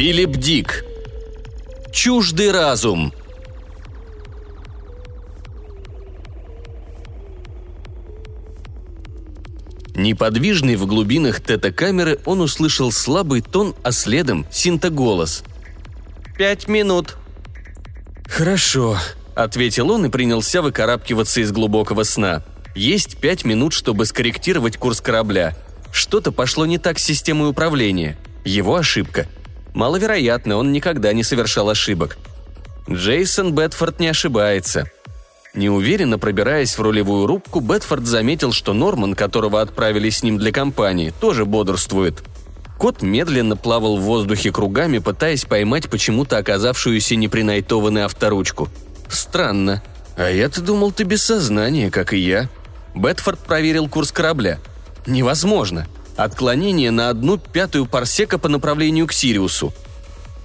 Филипп Дик. Чуждый разум. Неподвижный в глубинах тета-камеры, он услышал слабый тон, а следом синтоголос. «Пять минут». «Хорошо», — ответил он и принялся выкарабкиваться из глубокого сна. «Есть пять минут, чтобы скорректировать курс корабля. Что-то пошло не так с системой управления. Его ошибка. Маловероятно, он никогда не совершал ошибок. Джейсон Бетфорд не ошибается. Неуверенно пробираясь в рулевую рубку, Бетфорд заметил, что Норман, которого отправили с ним для компании, тоже бодрствует. Кот медленно плавал в воздухе кругами, пытаясь поймать почему-то оказавшуюся непринайтованной авторучку. Странно. А я-то думал, ты без сознания, как и я. Бетфорд проверил курс корабля. Невозможно. Отклонение на одну пятую парсека по направлению к Сириусу.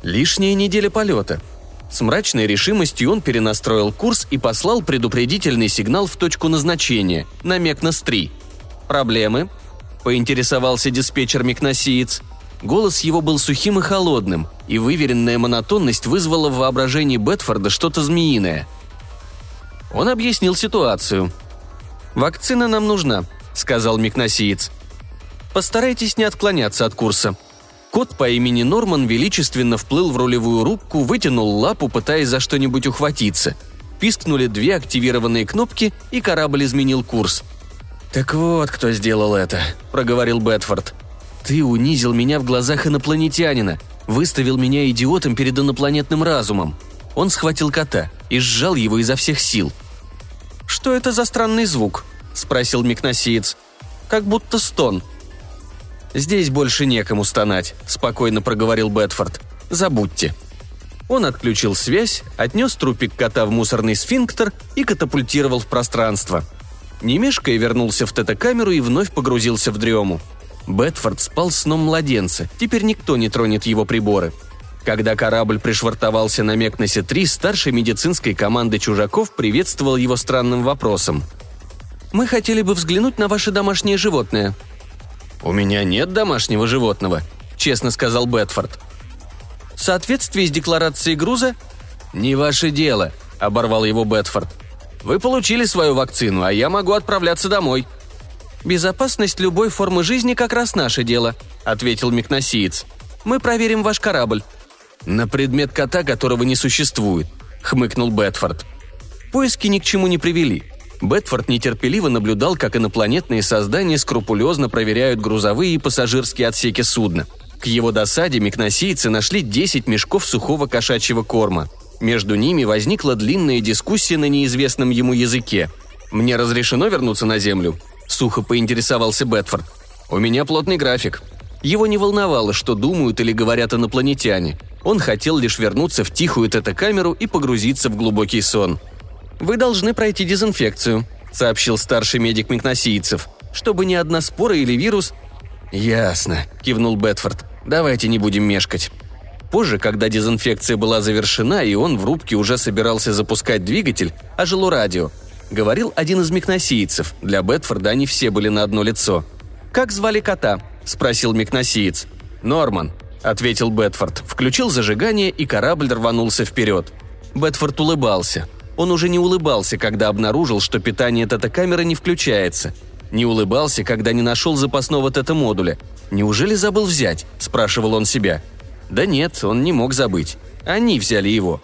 Лишняя неделя полета – с мрачной решимостью он перенастроил курс и послал предупредительный сигнал в точку назначения, на Мекнос-3. «Проблемы?» – поинтересовался диспетчер Мекносиец. Голос его был сухим и холодным, и выверенная монотонность вызвала в воображении Бетфорда что-то змеиное. Он объяснил ситуацию. «Вакцина нам нужна», – сказал Мекносиец. «Постарайтесь не отклоняться от курса. Кот по имени Норман величественно вплыл в рулевую рубку, вытянул лапу, пытаясь за что-нибудь ухватиться. Пискнули две активированные кнопки, и корабль изменил курс. «Так вот, кто сделал это», — проговорил Бетфорд. «Ты унизил меня в глазах инопланетянина, выставил меня идиотом перед инопланетным разумом». Он схватил кота и сжал его изо всех сил. «Что это за странный звук?» – спросил Микносиец. «Как будто стон», «Здесь больше некому стонать», – спокойно проговорил Бетфорд. «Забудьте». Он отключил связь, отнес трупик кота в мусорный сфинктер и катапультировал в пространство. Немешкой вернулся в тета-камеру и вновь погрузился в дрему. Бетфорд спал сном младенца, теперь никто не тронет его приборы. Когда корабль пришвартовался на Мекносе-3, старший медицинской команды чужаков приветствовал его странным вопросом. «Мы хотели бы взглянуть на ваше домашнее животное», «У меня нет домашнего животного», — честно сказал Бетфорд. «В соответствии с декларацией груза?» «Не ваше дело», — оборвал его Бетфорд. «Вы получили свою вакцину, а я могу отправляться домой». «Безопасность любой формы жизни как раз наше дело», — ответил Микносиец. «Мы проверим ваш корабль». «На предмет кота, которого не существует», — хмыкнул Бетфорд. Поиски ни к чему не привели. Бетфорд нетерпеливо наблюдал, как инопланетные создания скрупулезно проверяют грузовые и пассажирские отсеки судна. К его досаде микносийцы нашли 10 мешков сухого кошачьего корма. Между ними возникла длинная дискуссия на неизвестном ему языке. «Мне разрешено вернуться на Землю?» – сухо поинтересовался Бетфорд. «У меня плотный график». Его не волновало, что думают или говорят инопланетяне. Он хотел лишь вернуться в тихую тета-камеру и погрузиться в глубокий сон – «Вы должны пройти дезинфекцию», — сообщил старший медик микносийцев, «чтобы ни одна спора или вирус...» «Ясно», — кивнул Бетфорд. «Давайте не будем мешкать». Позже, когда дезинфекция была завершена, и он в рубке уже собирался запускать двигатель, ожило радио. Говорил один из микносийцев. Для Бетфорда они все были на одно лицо. «Как звали кота?» – спросил микносиец. «Норман», – ответил Бетфорд. Включил зажигание, и корабль рванулся вперед. Бетфорд улыбался. Он уже не улыбался, когда обнаружил, что питание тета-камеры не включается. Не улыбался, когда не нашел запасного тета-модуля. «Неужели забыл взять?» – спрашивал он себя. Да нет, он не мог забыть. Они взяли его.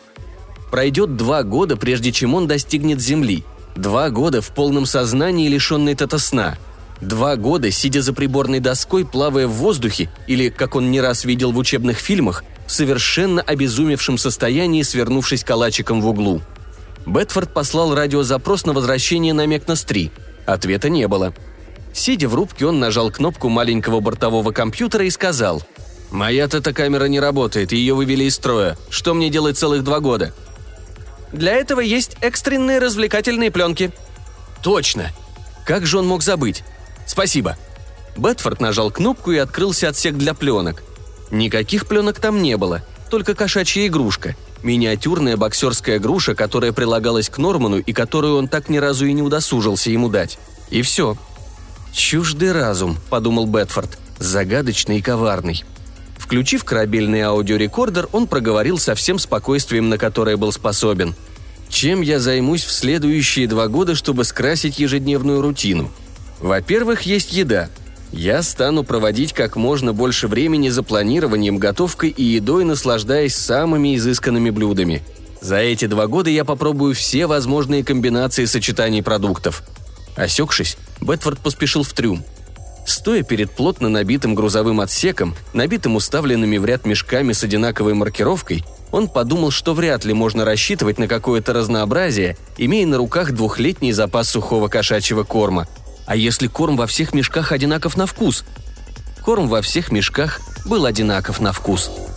Пройдет два года, прежде чем он достигнет Земли. Два года в полном сознании, лишенный тета-сна. Два года, сидя за приборной доской, плавая в воздухе, или, как он не раз видел в учебных фильмах, в совершенно обезумевшем состоянии, свернувшись калачиком в углу – Бетфорд послал радиозапрос на возвращение на Мекнос-3. Ответа не было. Сидя в рубке, он нажал кнопку маленького бортового компьютера и сказал «Моя тета-камера не работает, ее вывели из строя. Что мне делать целых два года?» «Для этого есть экстренные развлекательные пленки». «Точно! Как же он мог забыть? Спасибо!» Бетфорд нажал кнопку и открылся отсек для пленок. Никаких пленок там не было, только кошачья игрушка – Миниатюрная боксерская груша, которая прилагалась к Норману и которую он так ни разу и не удосужился ему дать. И все. «Чуждый разум», — подумал Бетфорд, — «загадочный и коварный». Включив корабельный аудиорекордер, он проговорил со всем спокойствием, на которое был способен. «Чем я займусь в следующие два года, чтобы скрасить ежедневную рутину? Во-первых, есть еда. Я стану проводить как можно больше времени за планированием, готовкой и едой, наслаждаясь самыми изысканными блюдами. За эти два года я попробую все возможные комбинации сочетаний продуктов. Осекшись, Бетфорд поспешил в трюм. Стоя перед плотно набитым грузовым отсеком, набитым уставленными в ряд мешками с одинаковой маркировкой, он подумал, что вряд ли можно рассчитывать на какое-то разнообразие, имея на руках двухлетний запас сухого кошачьего корма – а если корм во всех мешках одинаков на вкус? Корм во всех мешках был одинаков на вкус –